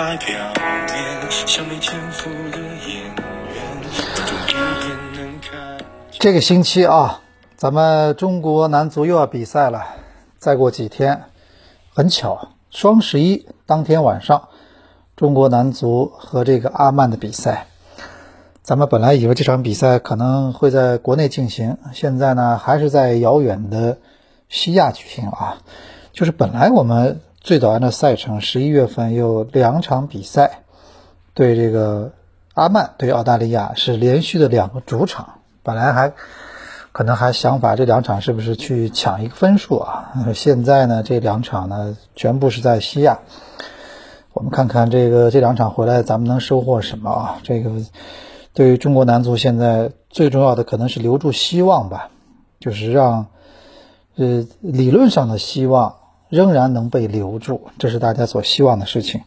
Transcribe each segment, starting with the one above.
的太表面，像没天赋的演员，观众一眼能看。这个星期啊，咱们中国男足又要比赛了。再过几天，很巧，双十一当天晚上，中国男足和这个阿曼的比赛。咱们本来以为这场比赛可能会在国内进行，现在呢还是在遥远的西亚举行啊。就是本来我们最早按照赛程，十一月份有两场比赛，对这个阿曼对澳大利亚是连续的两个主场，本来还可能还想法这两场是不是去抢一个分数啊？现在呢这两场呢全部是在西亚，我们看看这个这两场回来咱们能收获什么啊？这个。对于中国男足，现在最重要的可能是留住希望吧，就是让，呃，理论上的希望仍然能被留住，这是大家所希望的事情。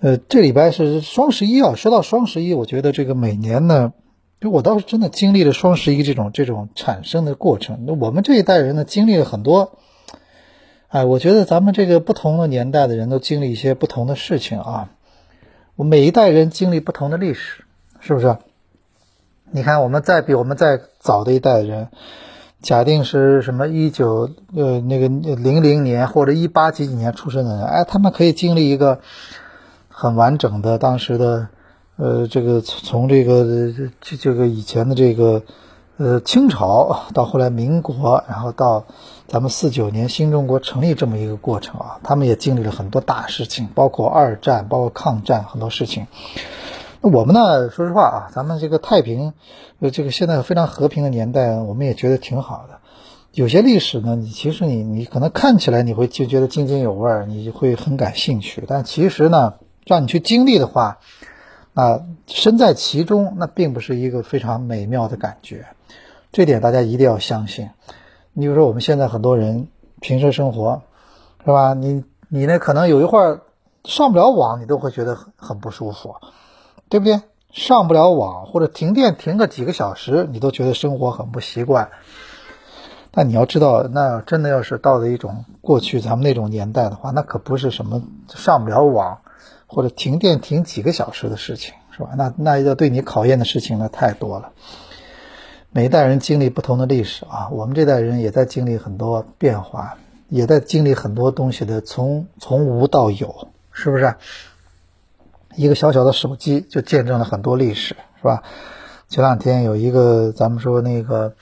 呃，这礼拜是双十一啊，说到双十一，我觉得这个每年呢，就我倒是真的经历了双十一这种这种产生的过程。那我们这一代人呢，经历了很多，哎，我觉得咱们这个不同的年代的人都经历一些不同的事情啊，我每一代人经历不同的历史。是不是？你看，我们再比我们再早的一代人，假定是什么一九呃那个零零年或者一八几几年出生的人，哎，他们可以经历一个很完整的当时的呃这个从这个这这个以前的这个呃清朝到后来民国，然后到咱们四九年新中国成立这么一个过程啊，他们也经历了很多大事情，包括二战，包括抗战很多事情。那我们呢？说实话啊，咱们这个太平，呃，这个现在非常和平的年代，我们也觉得挺好的。有些历史呢，你其实你你可能看起来你会就觉得津津有味儿，你会很感兴趣。但其实呢，让你去经历的话，啊，身在其中，那并不是一个非常美妙的感觉。这点大家一定要相信。你比如说，我们现在很多人平时生活，是吧？你你呢，可能有一会儿上不了网，你都会觉得很很不舒服。对不对？上不了网或者停电停个几个小时，你都觉得生活很不习惯。但你要知道，那真的要是到了一种过去咱们那种年代的话，那可不是什么上不了网或者停电停几个小时的事情，是吧？那那要对你考验的事情呢太多了。每一代人经历不同的历史啊，我们这代人也在经历很多变化，也在经历很多东西的从从无到有，是不是？一个小小的手机就见证了很多历史，是吧？前两天有一个咱们说那个，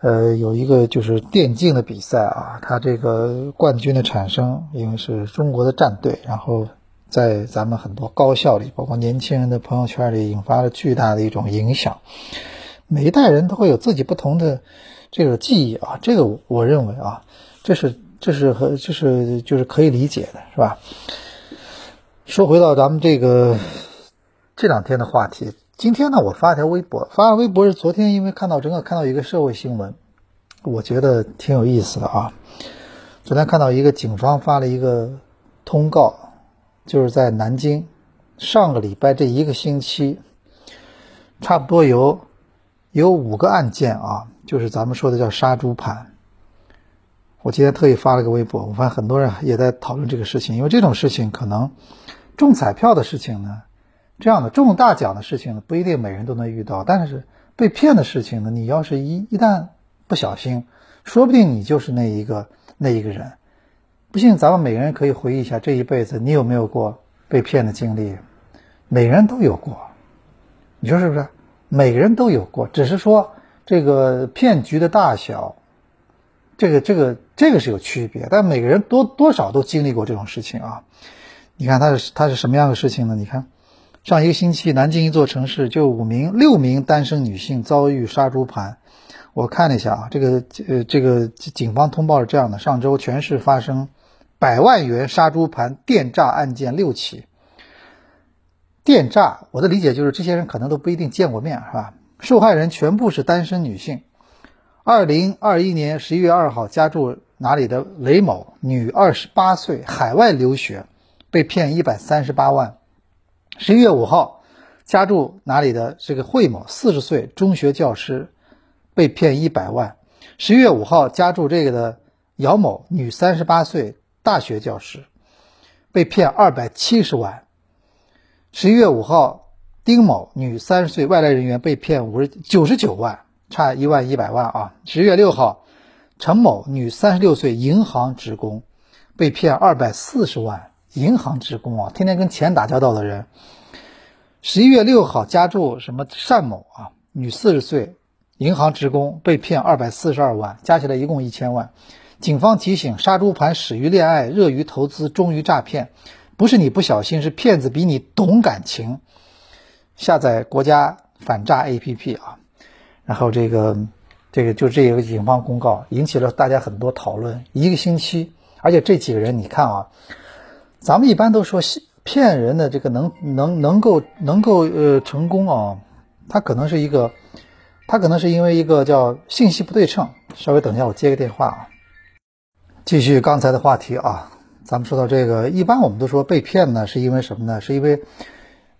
呃，有一个就是电竞的比赛啊，它这个冠军的产生，因为是中国的战队，然后在咱们很多高校里，包括年轻人的朋友圈里，引发了巨大的一种影响。每一代人都会有自己不同的这个记忆啊，这个我认为啊，这是这是和这是就是可以理解的，是吧？说回到咱们这个这两天的话题，今天呢，我发条微博，发了微博是昨天，因为看到正好看到一个社会新闻，我觉得挺有意思的啊。昨天看到一个警方发了一个通告，就是在南京，上个礼拜这一个星期，差不多有有五个案件啊，就是咱们说的叫杀猪盘。我今天特意发了个微博，我发现很多人也在讨论这个事情，因为这种事情可能。中彩票的事情呢，这样的中大奖的事情呢，不一定每人都能遇到。但是被骗的事情呢，你要是一一旦不小心，说不定你就是那一个那一个人。不信，咱们每个人可以回忆一下这一辈子，你有没有过被骗的经历？每个人都有过，你说是不是？每个人都有过，只是说这个骗局的大小，这个这个这个是有区别。但每个人多多少都经历过这种事情啊。你看他是他是什么样的事情呢？你看，上一个星期南京一座城市就五名六名单身女性遭遇杀猪盘。我看了一下啊，这个呃这个警方通报是这样的：上周全市发生百万元杀猪盘电诈案件六起。电诈，我的理解就是这些人可能都不一定见过面，是吧？受害人全部是单身女性。二零二一年十一月二号，家住哪里的雷某，女，二十八岁，海外留学，被骗一百三十八万。十一月五号，家住哪里的这个惠某，四十岁，中学教师，被骗一百万。十一月五号，家住这个的姚某，女，三十八岁，大学教师，被骗二百七十万。十一月五号，丁某，女，三十岁，外来人员，被骗五十九十九万，差一万一百万啊。十月六号，陈某，女，三十六岁，银行职工，被骗二百四十万。银行职工啊，天天跟钱打交道的人。十一月六号，家住什么单某啊，女，四十岁，银行职工，被骗二百四十二万，加起来一共一千万。警方提醒：杀猪盘始于恋爱，热于投资，终于诈骗。不是你不小心，是骗子比你懂感情。下载国家反诈 APP 啊，然后这个这个就这个警方公告引起了大家很多讨论。一个星期，而且这几个人你看啊，咱们一般都说骗人的这个能能能够能够呃成功啊，他可能是一个，他可能是因为一个叫信息不对称。稍微等一下，我接个电话啊，继续刚才的话题啊。咱们说到这个，一般我们都说被骗呢，是因为什么呢？是因为，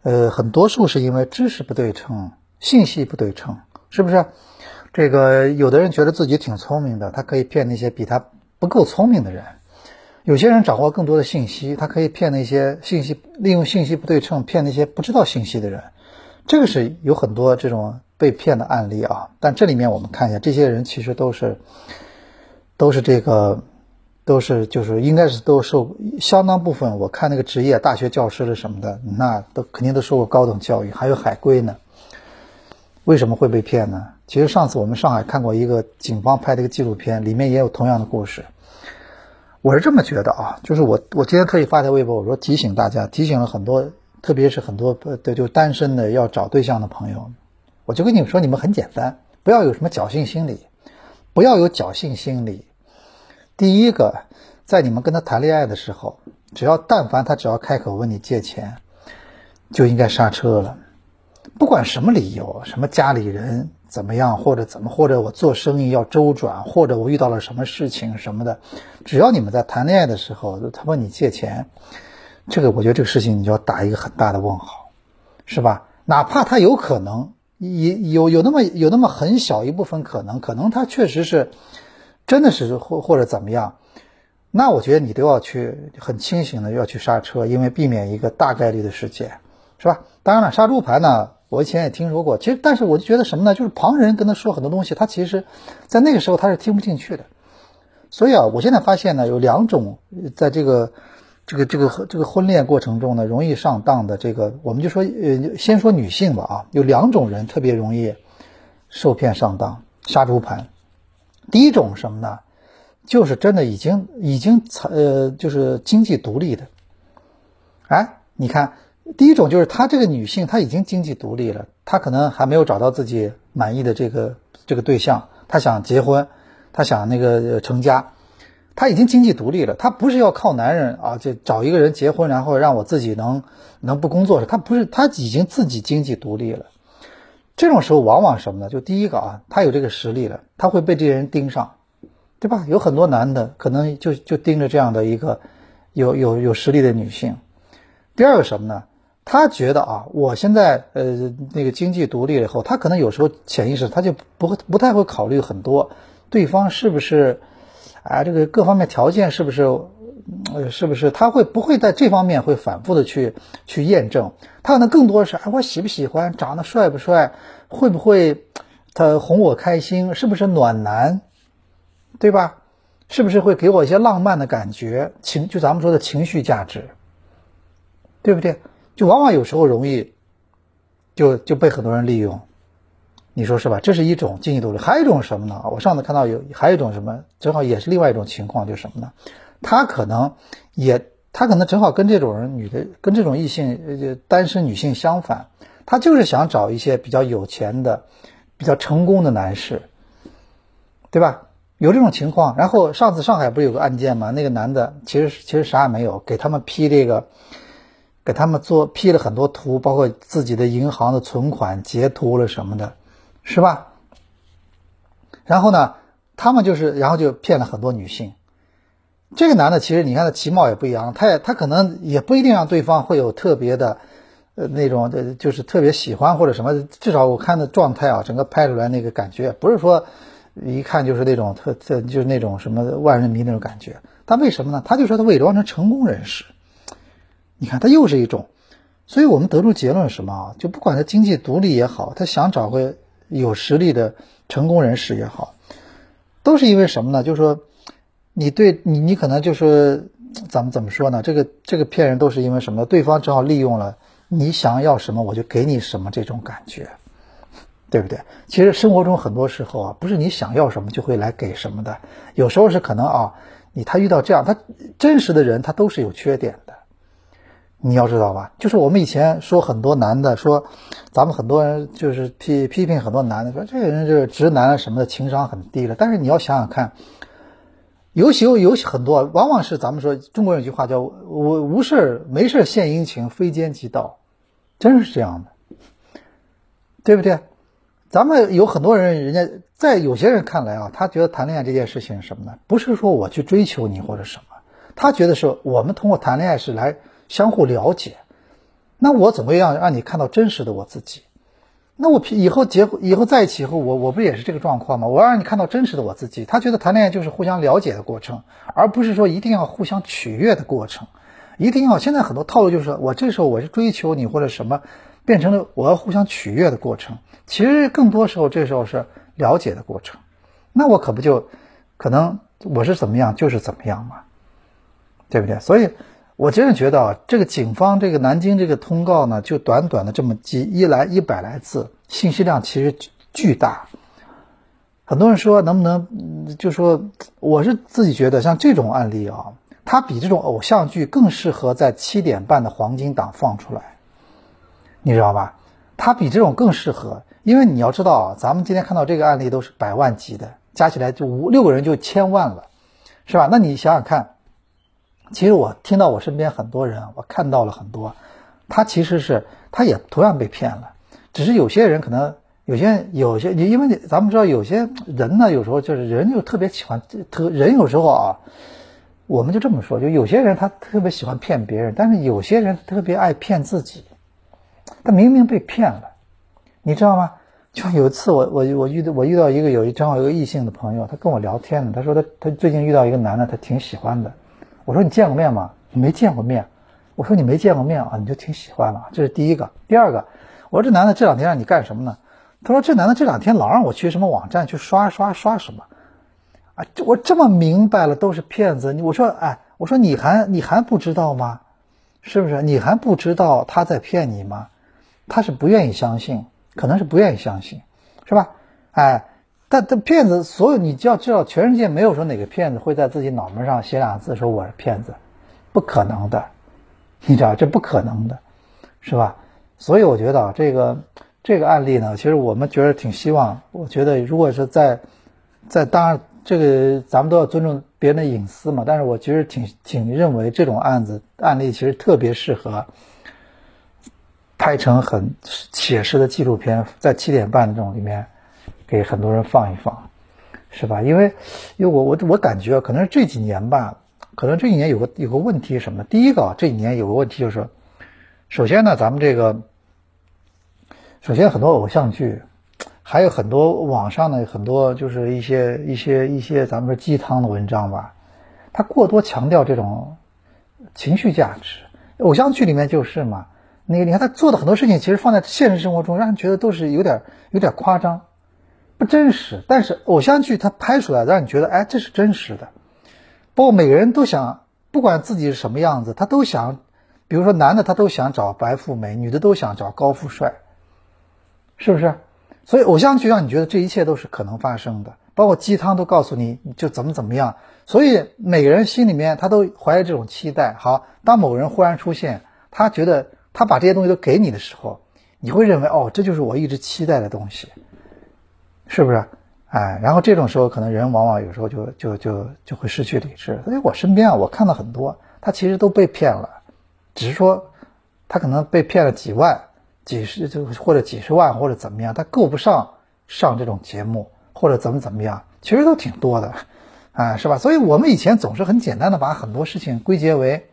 呃，很多数是因为知识不对称、信息不对称，是不是？这个有的人觉得自己挺聪明的，他可以骗那些比他不够聪明的人；有些人掌握更多的信息，他可以骗那些信息利用信息不对称骗那些不知道信息的人。这个是有很多这种被骗的案例啊。但这里面我们看一下，这些人其实都是都是这个。都是就是应该是都受相当部分，我看那个职业大学教师的什么的，那都肯定都受过高等教育，还有海归呢。为什么会被骗呢？其实上次我们上海看过一个警方拍的一个纪录片，里面也有同样的故事。我是这么觉得啊，就是我我今天特意发条微博，我说提醒大家，提醒了很多，特别是很多的就单身的要找对象的朋友，我就跟你们说，你们很简单，不要有什么侥幸心理，不要有侥幸心理。第一个，在你们跟他谈恋爱的时候，只要但凡他只要开口问你借钱，就应该刹车了。不管什么理由，什么家里人怎么样，或者怎么，或者我做生意要周转，或者我遇到了什么事情什么的，只要你们在谈恋爱的时候，他问你借钱，这个我觉得这个事情你就要打一个很大的问号，是吧？哪怕他有可能，也有有那么有那么很小一部分可能，可能他确实是。真的是或或者怎么样，那我觉得你都要去很清醒的要去刹车，因为避免一个大概率的事件，是吧？当然了，杀猪盘呢，我以前也听说过，其实但是我就觉得什么呢？就是旁人跟他说很多东西，他其实，在那个时候他是听不进去的。所以啊，我现在发现呢，有两种在这个这个这个这个婚恋过程中呢，容易上当的这个，我们就说呃，先说女性吧啊，有两种人特别容易受骗上当，杀猪盘。第一种什么呢？就是真的已经已经呃，就是经济独立的。哎，你看，第一种就是她这个女性，她已经经济独立了，她可能还没有找到自己满意的这个这个对象，她想结婚，她想那个成家，她已经经济独立了，她不是要靠男人啊，就找一个人结婚，然后让我自己能能不工作，她不是，她已经自己经济独立了。这种时候往往什么呢？就第一个啊，他有这个实力了，他会被这些人盯上，对吧？有很多男的可能就就盯着这样的一个有有有实力的女性。第二个什么呢？他觉得啊，我现在呃那个经济独立了以后，他可能有时候潜意识他就不会不太会考虑很多，对方是不是啊这个各方面条件是不是？呃，是不是他会不会在这方面会反复的去去验证？他可能更多是，哎，我喜不喜欢，长得帅不帅，会不会他哄我开心，是不是暖男，对吧？是不是会给我一些浪漫的感觉？情就咱们说的情绪价值，对不对？就往往有时候容易就就被很多人利用，你说是吧？这是一种经济独立，还有一种什么呢？我上次看到有还有一种什么，正好也是另外一种情况，就是什么呢？他可能也，他可能正好跟这种人女的，跟这种异性呃单身女性相反，他就是想找一些比较有钱的、比较成功的男士，对吧？有这种情况。然后上次上海不是有个案件吗？那个男的其实其实啥也没有，给他们批这个，给他们做 P 了很多图，包括自己的银行的存款截图了什么的，是吧？然后呢，他们就是然后就骗了很多女性。这个男的其实你看他其貌也不一样，他也他可能也不一定让对方会有特别的。呃，那种的就是特别喜欢或者什么，至少我看的状态啊，整个拍出来那个感觉，不是说一看就是那种特特就是那种什么万人迷那种感觉。他为什么呢？他就说他伪装成成功人士。你看，他又是一种。所以我们得出结论什么啊？就不管他经济独立也好，他想找个有实力的成功人士也好，都是因为什么呢？就是说，你对你你可能就是怎么怎么说呢？这个这个骗人都是因为什么？对方正好利用了。你想要什么，我就给你什么，这种感觉，对不对？其实生活中很多时候啊，不是你想要什么就会来给什么的，有时候是可能啊，你他遇到这样，他真实的人他都是有缺点的，你要知道吧？就是我们以前说很多男的说，咱们很多人就是批批评很多男的说这个人就是直男啊什么的，情商很低了。但是你要想想看，有些有很多，往往是咱们说中国有句话叫“无无事没事献殷勤，非奸即盗”。真是这样的，对不对？咱们有很多人，人家在有些人看来啊，他觉得谈恋爱这件事情是什么呢？不是说我去追求你或者什么，他觉得是我们通过谈恋爱是来相互了解。那我怎么样让你看到真实的我自己？那我以后结婚以后在一起以后，我我不也是这个状况吗？我要让你看到真实的我自己。他觉得谈恋爱就是互相了解的过程，而不是说一定要互相取悦的过程。一定要现在很多套路就是我这时候我是追求你或者什么，变成了我要互相取悦的过程。其实更多时候这时候是了解的过程。那我可不就可能我是怎么样就是怎么样嘛，对不对？所以我真的觉得啊，这个警方这个南京这个通告呢，就短短的这么几一来一百来字，信息量其实巨大。很多人说能不能就说我是自己觉得像这种案例啊。它比这种偶像剧更适合在七点半的黄金档放出来，你知道吧？它比这种更适合，因为你要知道啊，咱们今天看到这个案例都是百万级的，加起来就五六个人就千万了，是吧？那你想想看，其实我听到我身边很多人，我看到了很多，他其实是他也同样被骗了，只是有些人可能有些有些你因为咱们知道有些人呢，有时候就是人就特别喜欢特人有时候啊。我们就这么说，就有些人他特别喜欢骗别人，但是有些人特别爱骗自己。他明明被骗了，你知道吗？就有一次我我我遇到我遇到一个有一正好有个异性的朋友，他跟我聊天呢，他说他他最近遇到一个男的，他挺喜欢的。我说你见过面吗？没见过面。我说你没见过面啊，你就挺喜欢了。这是第一个。第二个，我说这男的这两天让你干什么呢？他说这男的这两天老让我去什么网站去刷刷刷什么。啊，我这么明白了，都是骗子。你我说，哎，我说你还你还不知道吗？是不是？你还不知道他在骗你吗？他是不愿意相信，可能是不愿意相信，是吧？哎，但但骗子，所有你就要知道，全世界没有说哪个骗子会在自己脑门上写俩字说我是骗子，不可能的，你知道这不可能的，是吧？所以我觉得啊这个这个案例呢，其实我们觉得挺希望，我觉得如果是在在当然。这个咱们都要尊重别人的隐私嘛，但是我其实挺挺认为这种案子案例其实特别适合拍成很写实的纪录片，在七点半这种里面给很多人放一放，是吧？因为因为我我我感觉可能是这几年吧，可能这几年有个有个问题什么？第一个这几年有个问题就是，首先呢，咱们这个首先很多偶像剧。还有很多网上的很多就是一些一些一些咱们说鸡汤的文章吧，他过多强调这种情绪价值。偶像剧里面就是嘛，那个你看他做的很多事情，其实放在现实生活中，让人觉得都是有点有点夸张，不真实。但是偶像剧它拍出来，让你觉得哎，这是真实的。包括每个人都想，不管自己是什么样子，他都想，比如说男的他都想找白富美，女的都想找高富帅，是不是？所以偶像剧让你觉得这一切都是可能发生的，包括鸡汤都告诉你就怎么怎么样。所以每个人心里面他都怀着这种期待。好，当某人忽然出现，他觉得他把这些东西都给你的时候，你会认为哦，这就是我一直期待的东西，是不是？哎，然后这种时候可能人往往有时候就就就就会失去理智。所以我身边啊，我看到很多，他其实都被骗了，只是说他可能被骗了几万、几十就或者几十万或者怎么样，他够不上上这种节目或者怎么怎么样，其实都挺多的，啊，是吧？所以我们以前总是很简单的把很多事情归结为，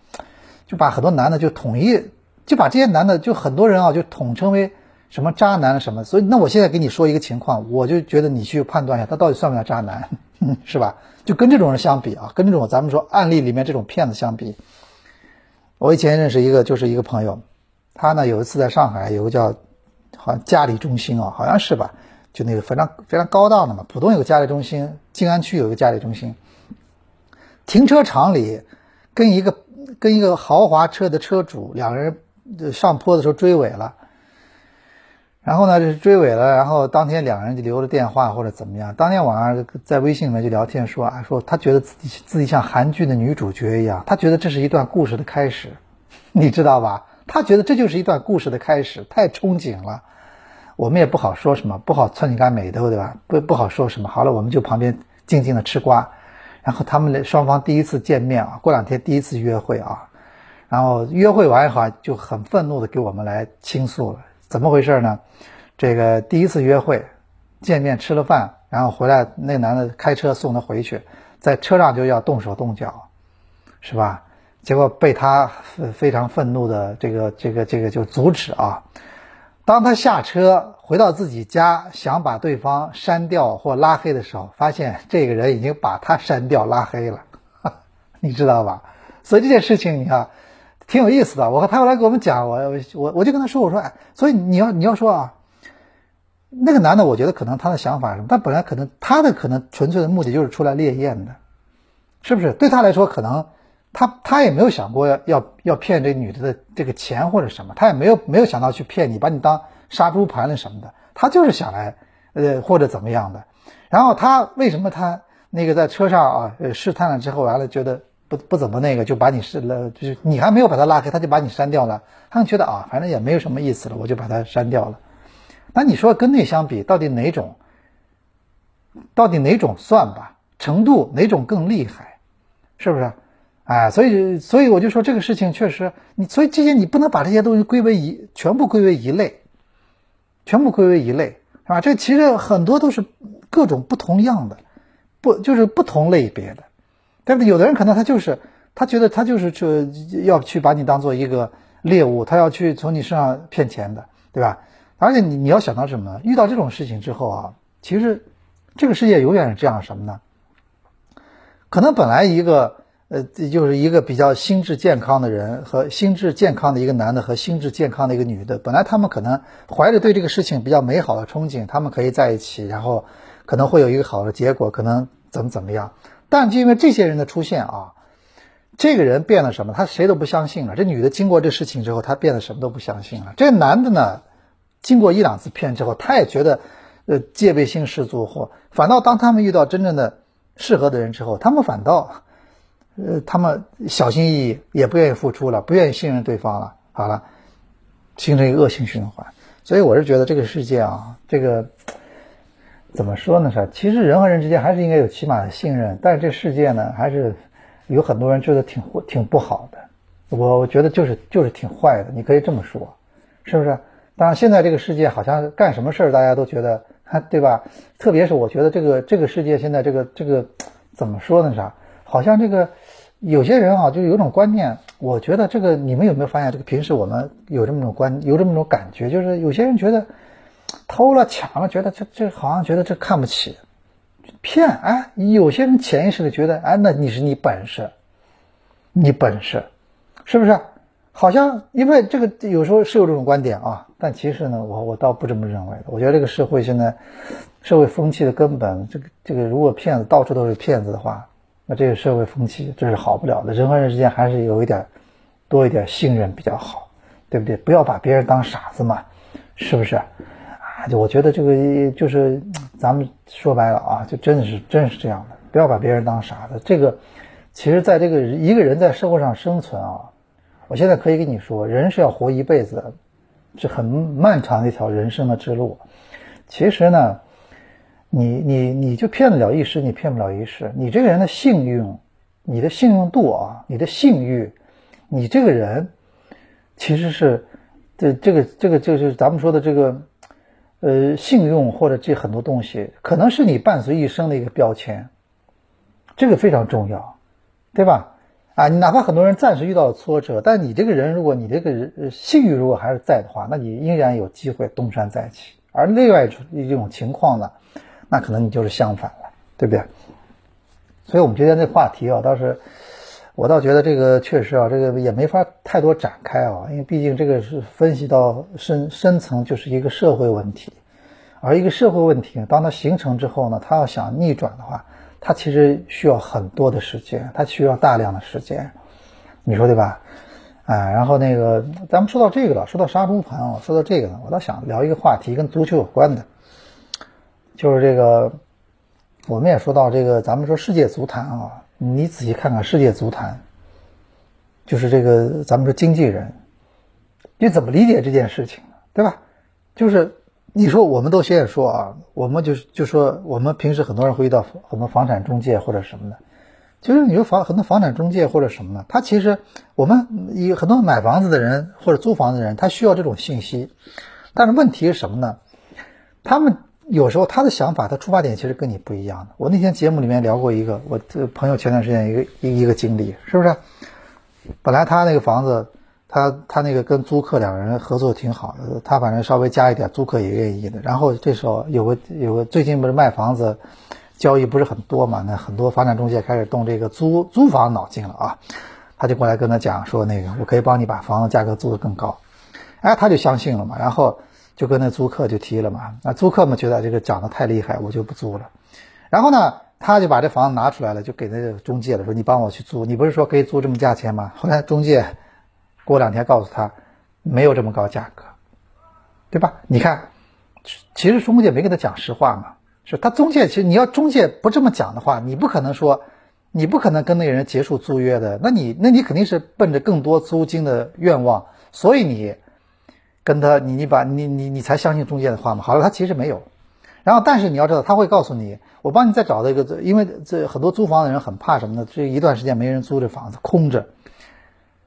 就把很多男的就统一就把这些男的就很多人啊就统称为。什么渣男什么？所以那我现在给你说一个情况，我就觉得你去判断一下，他到底算不算渣男，是吧？就跟这种人相比啊，跟这种咱们说案例里面这种骗子相比，我以前认识一个就是一个朋友，他呢有一次在上海有个叫好像嘉里中心啊，好像是吧？就那个非常非常高档的嘛，浦东有个嘉里中心，静安区有个嘉里中心，停车场里跟一个跟一个豪华车的车主两个人上坡的时候追尾了。然后呢，就是追尾了。然后当天两个人就留了电话或者怎么样。当天晚上在微信里面就聊天说啊，说他觉得自己自己像韩剧的女主角一样，他觉得这是一段故事的开始，你知道吧？他觉得这就是一段故事的开始，太憧憬了。我们也不好说什么，不好窜你干美的，对吧？不不好说什么。好了，我们就旁边静静的吃瓜。然后他们双方第一次见面啊，过两天第一次约会啊，然后约会完以后就很愤怒的给我们来倾诉了。怎么回事呢？这个第一次约会，见面吃了饭，然后回来，那男的开车送她回去，在车上就要动手动脚，是吧？结果被他非常愤怒的这个这个这个就阻止啊。当他下车回到自己家，想把对方删掉或拉黑的时候，发现这个人已经把他删掉拉黑了，你知道吧？所以这件事情，你看。挺有意思的，我和他后来给我们讲，我我我就跟他说，我说哎，所以你要你要说啊，那个男的，我觉得可能他的想法什么，他本来可能他的可能纯粹的目的就是出来猎艳的，是不是？对他来说，可能他他也没有想过要要骗这女的的这个钱或者什么，他也没有没有想到去骗你，把你当杀猪盘了什么的，他就是想来呃或者怎么样的。然后他为什么他那个在车上啊试探了之后，完了觉得。不不怎么那个，就把你是了，就是你还没有把他拉黑，他就把你删掉了。他们觉得啊，反正也没有什么意思了，我就把他删掉了。那你说跟那相比，到底哪种，到底哪种算吧？程度哪种更厉害？是不是？哎，所以所以我就说这个事情确实，你所以这些你不能把这些东西归为一，全部归为一类，全部归为一类，是吧？这其实很多都是各种不同样的，不就是不同类别的。对不对？有的人可能他就是他觉得他就是去要去把你当做一个猎物，他要去从你身上骗钱的，对吧？而且你你要想到什么？遇到这种事情之后啊，其实这个世界永远是这样什么呢？可能本来一个呃，就是一个比较心智健康的人和心智健康的一个男的和心智健康的一个女的，本来他们可能怀着对这个事情比较美好的憧憬，他们可以在一起，然后可能会有一个好的结果，可能怎么怎么样。但就因为这些人的出现啊，这个人变了什么？他谁都不相信了。这女的经过这事情之后，她变得什么都不相信了。这男的呢，经过一两次骗之后，他也觉得，呃，戒备心十足。或反倒当他们遇到真正的适合的人之后，他们反倒，呃，他们小心翼翼，也不愿意付出了，不愿意信任对方了。好了，形成一个恶性循环。所以我是觉得这个世界啊，这个。怎么说呢？是，其实人和人之间还是应该有起码的信任，但是这世界呢，还是有很多人觉得挺挺不好的。我我觉得就是就是挺坏的，你可以这么说，是不是？当然，现在这个世界好像干什么事儿大家都觉得，对吧？特别是我觉得这个这个世界现在这个这个怎么说呢？啥？好像这个有些人啊，就有种观念，我觉得这个你们有没有发现？这个平时我们有这么种观，有这么种感觉，就是有些人觉得。偷了抢了，觉得这这好像觉得这看不起，骗哎，有些人潜意识的觉得哎，那你是你本事，你本事，是不是？好像因为这个有时候是有这种观点啊，但其实呢，我我倒不这么认为的。我觉得这个社会现在社会风气的根本，这个这个如果骗子到处都是骗子的话，那这个社会风气这是好不了的。人和人之间还是有一点多一点信任比较好，对不对？不要把别人当傻子嘛，是不是？就我觉得这个就是，咱们说白了啊，就真的是真是这样的，不要把别人当傻子。这个，其实在这个一个人在社会上生存啊，我现在可以跟你说，人是要活一辈子的，是很漫长的一条人生的之路。其实呢，你你你就骗得了一时，你骗不了一世。你这个人的信用，你的信用度啊，你的信誉，你这个人其实是这这个这个就是咱们说的这个呃信用或者这很多东西，可能是你伴随一生的一个标签，这个非常重要，对吧？啊，你哪怕很多人暂时遇到了挫折，但你这个人，如果你这个人信誉如果还是在的话，那你依然有机会东山再起。而另外一种情况呢，那可能你就是相反了，对不对？所以，我们今天这话题啊，倒是我倒觉得这个确实啊，这个也没法太多展开啊，因为毕竟这个是分析到深深层，就是一个社会问题。而一个社会问题，当它形成之后呢，它要想逆转的话，它其实需要很多的时间，它需要大量的时间，你说对吧？哎，然后那个，咱们说到这个了，说到杀猪盘啊，说到这个呢，我倒想聊一个话题，跟足球有关的，就是这个，我们也说到这个，咱们说世界足坛啊，你仔细看看世界足坛，就是这个，咱们说经纪人，你怎么理解这件事情呢？对吧？就是你说，我们都现在说啊，我们就是就说，我们平时很多人会遇到很多房产中介或者什么的。就是你说房很多房产中介或者什么呢？他其实我们有很多买房子的人或者租房子的人，他需要这种信息。但是问题是什么呢？他们有时候他的想法，他出发点其实跟你不一样的。我那天节目里面聊过一个，我这朋友前段时间一个一一个经历，是不是？本来他那个房子，他他那个跟租客两个人合作挺好的，他反正稍微加一点，租客也愿意的。然后这时候有个有个最近不是卖房子。交易不是很多嘛？那很多房产中介开始动这个租租房脑筋了啊！他就过来跟他讲说，那个我可以帮你把房子价格租得更高。哎，他就相信了嘛，然后就跟那租客就提了嘛。那租客们觉得这个涨得太厉害，我就不租了。然后呢，他就把这房子拿出来了，就给那个中介了，说你帮我去租。你不是说可以租这么价钱吗？后来中介过两天告诉他，没有这么高价格，对吧？你看，其实中介没跟他讲实话嘛。是他中介，其实你要中介不这么讲的话，你不可能说，你不可能跟那个人结束租约的。那你，那你肯定是奔着更多租金的愿望，所以你跟他，你你把你你你才相信中介的话嘛。好了，他其实没有。然后，但是你要知道，他会告诉你，我帮你再找到一个，因为这很多租房的人很怕什么呢？这一段时间没人租这房子，空着。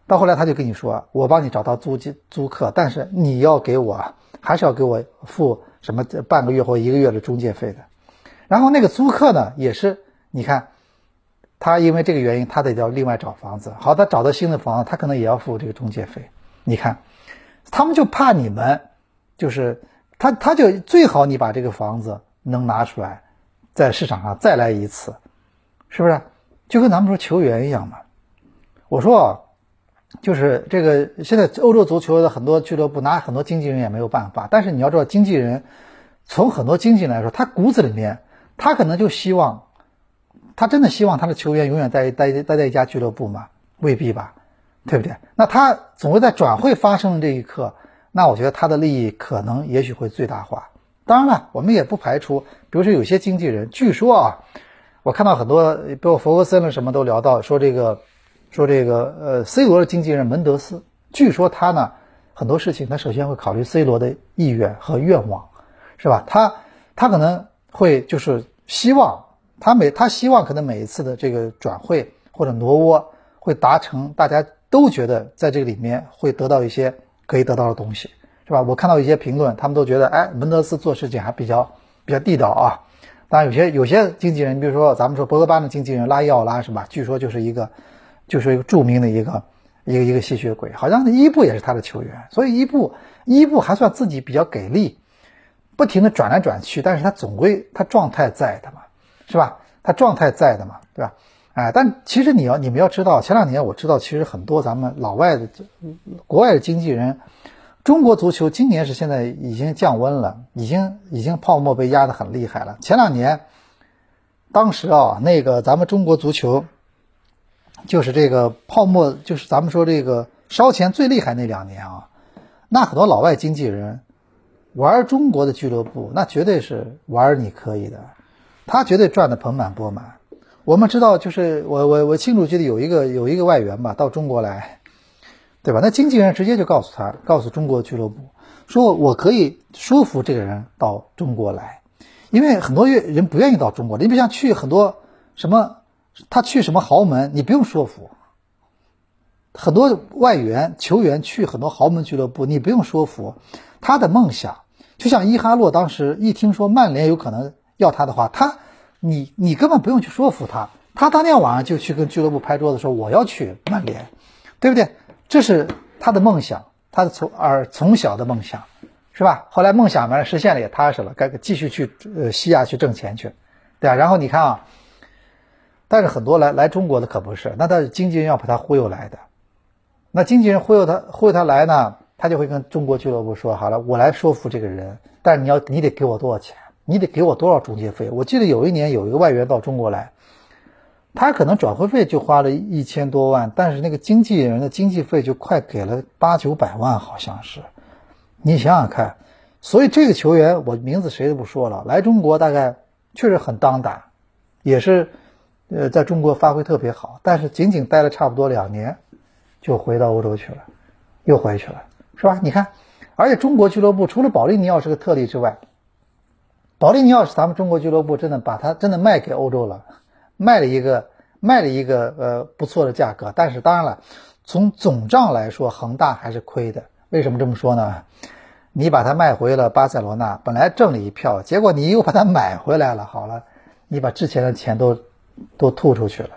到后来他就跟你说，我帮你找到租租客，但是你要给我，还是要给我付什么半个月或一个月的中介费的。然后那个租客呢，也是你看，他因为这个原因，他得要另外找房子。好，他找到新的房子，他可能也要付这个中介费。你看，他们就怕你们，就是他他就最好你把这个房子能拿出来，在市场上再来一次，是不是？就跟咱们说球员一样嘛。我说啊，就是这个现在欧洲足球的很多俱乐部拿很多经纪人也没有办法，但是你要知道，经纪人从很多经纪人来说，他骨子里面。他可能就希望，他真的希望他的球员永远在待待在一家俱乐部吗？未必吧，对不对？那他总会在转会发生的这一刻，那我觉得他的利益可能也许会最大化。当然了，我们也不排除，比如说有些经纪人，据说啊，我看到很多，比如弗格森了什么都聊到说这个，说这个呃，C 罗的经纪人门德斯，据说他呢很多事情他首先会考虑 C 罗的意愿和愿望，是吧？他他可能。会就是希望他每他希望可能每一次的这个转会或者挪窝会达成大家都觉得在这个里面会得到一些可以得到的东西，是吧？我看到一些评论，他们都觉得哎，门德斯做事情还比较比较地道啊。当然有些有些经纪人，比如说咱们说博格巴的经纪人拉伊奥拉是吧？据说就是一个就是一个著名的一个一个一个吸血鬼，好像伊布也是他的球员，所以伊布伊布还算自己比较给力。不停的转来转去，但是他总归他状态在的嘛，是吧？他状态在的嘛，对吧？哎，但其实你要你们要知道，前两年我知道，其实很多咱们老外的国外的经纪人，中国足球今年是现在已经降温了，已经已经泡沫被压得很厉害了。前两年，当时啊，那个咱们中国足球就是这个泡沫，就是咱们说这个烧钱最厉害那两年啊，那很多老外经纪人。玩中国的俱乐部，那绝对是玩你可以的，他绝对赚的盆满钵满。我们知道，就是我我我清楚记得有一个有一个外援吧，到中国来，对吧？那经纪人直接就告诉他，告诉中国俱乐部，说我可以说服这个人到中国来，因为很多人不愿意到中国，你比如像去很多什么，他去什么豪门，你不用说服。很多外援球员去很多豪门俱乐部，你不用说服，他的梦想就像伊哈洛当时一听说曼联有可能要他的话，他你你根本不用去说服他，他当天晚上就去跟俱乐部拍桌子说我要去曼联，对不对？这是他的梦想，他的从而从小的梦想，是吧？后来梦想完了实现了也踏实了，该继续去呃西亚去挣钱去，对啊。然后你看啊，但是很多来来中国的可不是，那他是经纪人要把他忽悠来的。那经纪人忽悠他，忽悠他来呢，他就会跟中国俱乐部说：“好了，我来说服这个人，但是你要你得给我多少钱？你得给我多少中介费？”我记得有一年有一个外援到中国来，他可能转会费就花了一千多万，但是那个经纪人的经纪费就快给了八九百万，好像是。你想想看，所以这个球员我名字谁都不说了，来中国大概确实很当打，也是呃在中国发挥特别好，但是仅仅待了差不多两年。就回到欧洲去了，又回去了，是吧？你看，而且中国俱乐部除了保利尼奥是个特例之外，保利尼奥是咱们中国俱乐部真的把他真的卖给欧洲了，卖了一个卖了一个呃不错的价格。但是当然了，从总账来说，恒大还是亏的。为什么这么说呢？你把它卖回了巴塞罗那，本来挣了一票，结果你又把它买回来了。好了，你把之前的钱都都吐出去了，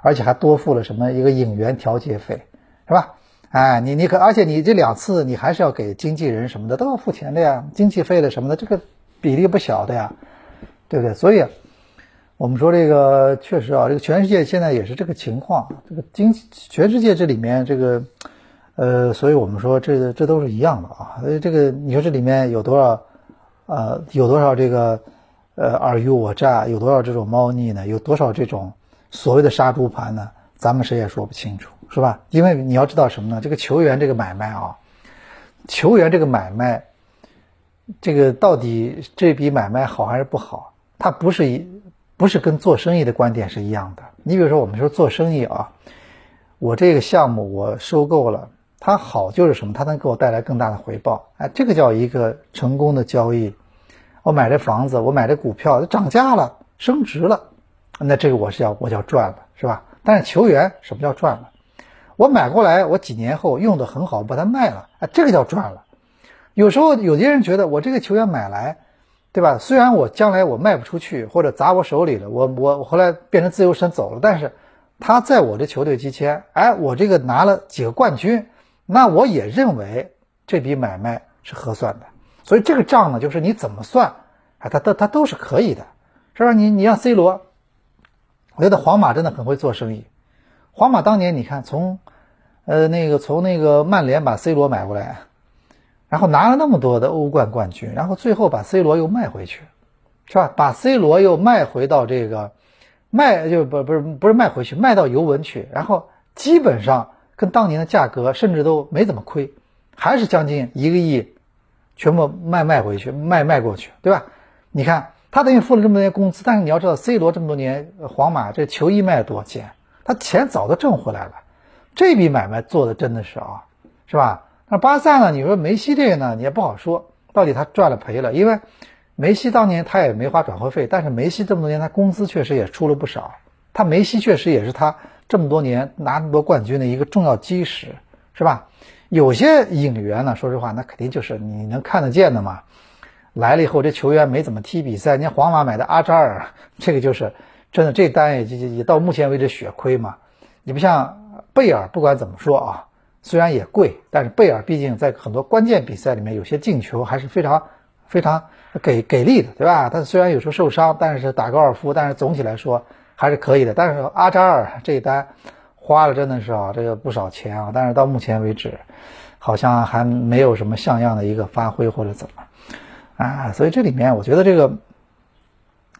而且还多付了什么一个引援调节费。是吧？哎，你你可，而且你这两次你还是要给经纪人什么的都要付钱的呀，经纪费的什么的，这个比例不小的呀，对不对？所以，我们说这个确实啊，这个全世界现在也是这个情况，这个经全世界这里面这个，呃，所以我们说这这都是一样的啊。所以这个你说这里面有多少，呃，有多少这个，呃，尔虞我诈，有多少这种猫腻呢？有多少这种所谓的杀猪盘呢？咱们谁也说不清楚。是吧？因为你要知道什么呢？这个球员这个买卖啊，球员这个买卖，这个到底这笔买卖好还是不好？它不是一不是跟做生意的观点是一样的。你比如说，我们说做生意啊，我这个项目我收购了，它好就是什么？它能给我带来更大的回报。哎，这个叫一个成功的交易。我买这房子，我买这股票涨价了，升值了，那这个我是要我叫赚了，是吧？但是球员什么叫赚了？我买过来，我几年后用的很好，把它卖了，啊，这个叫赚了。有时候有些人觉得我这个球员买来，对吧？虽然我将来我卖不出去，或者砸我手里了，我我我后来变成自由身走了，但是他在我的球队期间，哎，我这个拿了几个冠军，那我也认为这笔买卖是合算的。所以这个账呢，就是你怎么算，啊，他他他都是可以的，是吧？你你像 C 罗，我觉得皇马真的很会做生意。皇马当年你看从。呃，那个从那个曼联把 C 罗买过来，然后拿了那么多的欧冠冠军，然后最后把 C 罗又卖回去，是吧？把 C 罗又卖回到这个卖就不不是不是卖回去，卖到尤文去，然后基本上跟当年的价格甚至都没怎么亏，还是将近一个亿，全部卖卖回去，卖卖过去，对吧？你看他等于付了这么多年工资，但是你要知道 C 罗这么多年皇马这球衣卖了多少钱，他钱早都挣回来了。这笔买卖做的真的是啊，是吧？那巴萨呢？你说梅西这个呢，你也不好说，到底他赚了赔了？因为梅西当年他也没花转会费，但是梅西这么多年他工资确实也出了不少。他梅西确实也是他这么多年拿那么多冠军的一个重要基石，是吧？有些引援呢，说实话，那肯定就是你能看得见的嘛。来了以后，这球员没怎么踢比赛，你看皇马买的阿扎尔，这个就是真的，这单也也也到目前为止血亏嘛。你不像。贝尔不管怎么说啊，虽然也贵，但是贝尔毕竟在很多关键比赛里面有些进球还是非常非常给给力的，对吧？他虽然有时候受伤，但是打高尔夫，但是总体来说还是可以的。但是阿扎尔这一单花了真的是啊，这个不少钱啊，但是到目前为止好像还没有什么像样的一个发挥或者怎么啊，所以这里面我觉得这个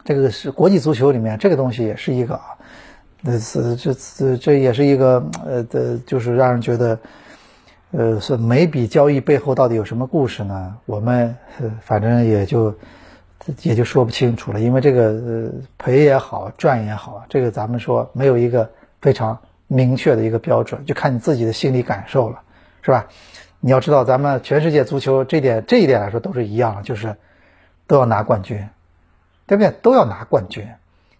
这个是国际足球里面这个东西也是一个啊。那是这这这也是一个呃的，就是让人觉得，呃，是每笔交易背后到底有什么故事呢？我们反正也就也就说不清楚了，因为这个呃赔也好赚也好，这个咱们说没有一个非常明确的一个标准，就看你自己的心理感受了，是吧？你要知道，咱们全世界足球这点这一点来说都是一样，就是都要拿冠军，对不对？都要拿冠军，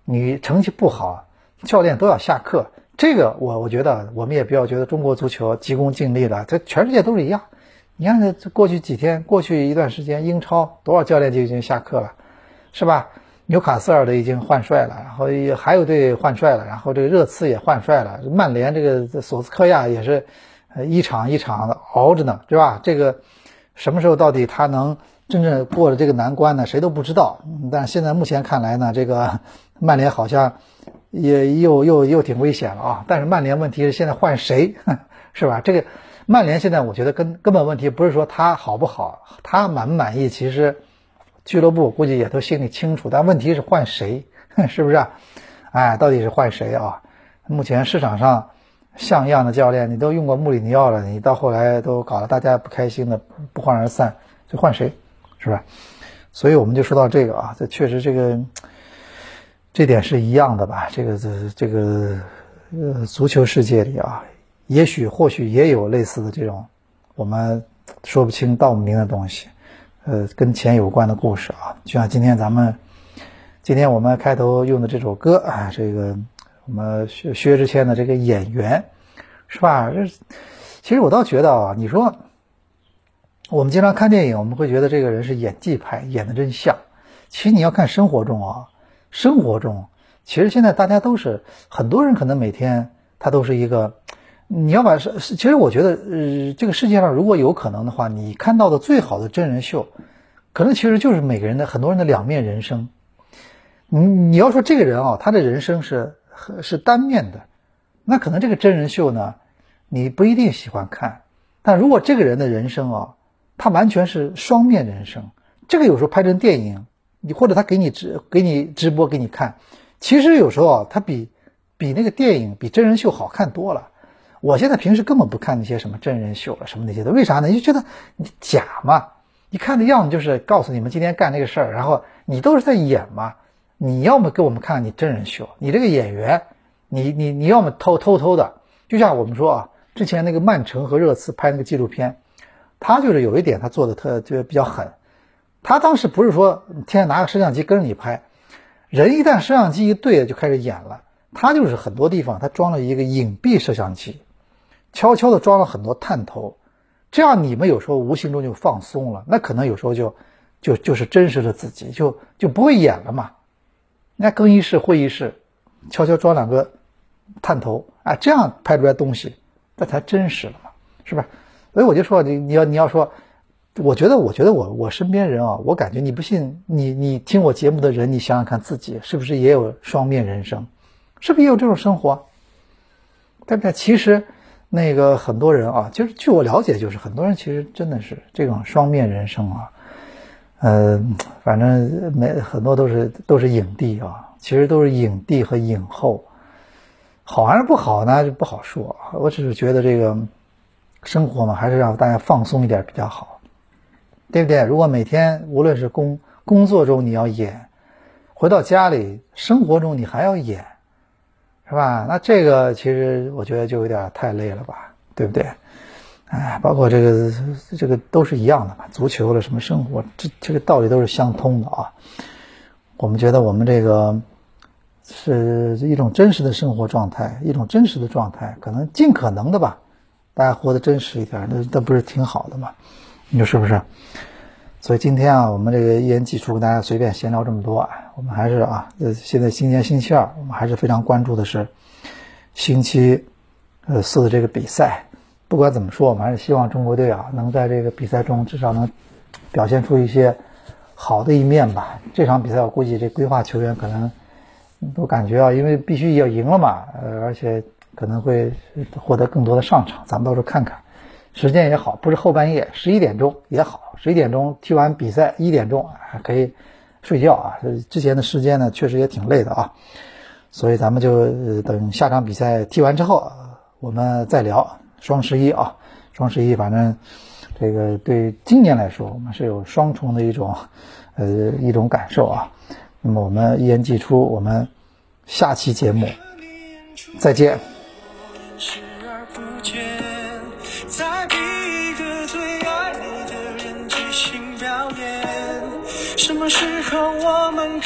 你成绩不好，教练都要下课。这个我我觉得我们也不要觉得中国足球急功近利了，这全世界都是一样。你看这过去几天，过去一段时间，英超多少教练就已经下课了，是吧？纽卡斯尔的已经换帅了，然后还有队换帅了，然后这个热刺也换帅了，曼联这个索斯科亚也是，呃一场一场的熬着呢，是吧？这个什么时候到底他能真正过了这个难关呢？谁都不知道。但现在目前看来呢，这个曼联好像也又又又挺危险了啊。但是曼联问题是现在换谁，是吧？这个曼联现在我觉得根根本问题不是说他好不好，他满不满意，其实。俱乐部估计也都心里清楚，但问题是换谁，是不是？啊哎，到底是换谁啊？目前市场上像样的教练，你都用过穆里尼奥了，你到后来都搞得大家不开心的，不欢而散，就换谁，是吧？所以我们就说到这个啊，这确实这个这点是一样的吧？这个这这个呃，足球世界里啊，也许或许也有类似的这种我们说不清道不明的东西。呃，跟钱有关的故事啊，就像今天咱们，今天我们开头用的这首歌啊，这个我们薛薛之谦的这个演员，是吧？这其实我倒觉得啊，你说我们经常看电影，我们会觉得这个人是演技派，演的真像。其实你要看生活中啊，生活中其实现在大家都是很多人，可能每天他都是一个。你要把是，其实我觉得，呃，这个世界上如果有可能的话，你看到的最好的真人秀，可能其实就是每个人的很多人的两面人生。你你要说这个人啊，他的人生是是单面的，那可能这个真人秀呢，你不一定喜欢看。但如果这个人的人生啊，他完全是双面人生，这个有时候拍成电影，你或者他给你直给你直播给你看，其实有时候啊，他比比那个电影比真人秀好看多了。我现在平时根本不看那些什么真人秀了，什么那些的，为啥呢？你就觉得你假嘛？你看的样子就是告诉你们今天干那个事儿，然后你都是在演嘛。你要么给我们看你真人秀，你这个演员，你你你要么偷偷偷的，就像我们说啊，之前那个曼城和热刺拍那个纪录片，他就是有一点他做的特就比较狠，他当时不是说天天拿个摄像机跟着你拍，人一旦摄像机一对就开始演了，他就是很多地方他装了一个隐蔽摄像机。悄悄的装了很多探头，这样你们有时候无形中就放松了，那可能有时候就，就就是真实的自己，就就不会演了嘛。那更衣室、会议室，悄悄装两个探头，啊，这样拍出来东西，那才真实了嘛，是吧？所以我就说，你你要你要说，我觉得我觉得我我身边人啊，我感觉你不信，你你听我节目的人，你想想看自己是不是也有双面人生，是不是也有这种生活？对不对？其实。那个很多人啊，就是据我了解，就是很多人其实真的是这种双面人生啊，呃，反正没很多都是都是影帝啊，其实都是影帝和影后，好还是不好呢？就不好说。我只是觉得这个生活嘛，还是让大家放松一点比较好，对不对？如果每天无论是工工作中你要演，回到家里生活中你还要演。是吧？那这个其实我觉得就有点太累了吧，对不对？哎，包括这个这个都是一样的嘛，足球的什么生活，这这个道理都是相通的啊。我们觉得我们这个是一种真实的生活状态，一种真实的状态，可能尽可能的吧，大家活得真实一点，那那不是挺好的吗？你说是不是？所以今天啊，我们这个一言既出，跟大家随便闲聊这么多啊，我们还是啊，呃，现在今天星期二，我们还是非常关注的是星期呃四的这个比赛。不管怎么说，我们还是希望中国队啊，能在这个比赛中至少能表现出一些好的一面吧。这场比赛我估计这规划球员可能都感觉啊，因为必须要赢了嘛，呃，而且可能会获得更多的上场，咱们到时候看看。时间也好，不是后半夜，十一点钟也好，十一点钟踢完比赛，一点钟还可以睡觉啊。之前的时间呢，确实也挺累的啊，所以咱们就等下场比赛踢完之后，我们再聊双十一啊。双十一，反正这个对今年来说，我们是有双重的一种呃一种感受啊。那么我们一言既出，我们下期节目再见。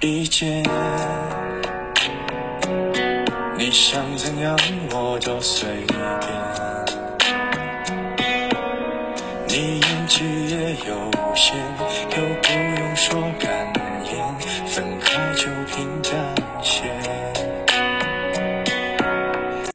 意见，你想怎样我都随便。你演技也有限。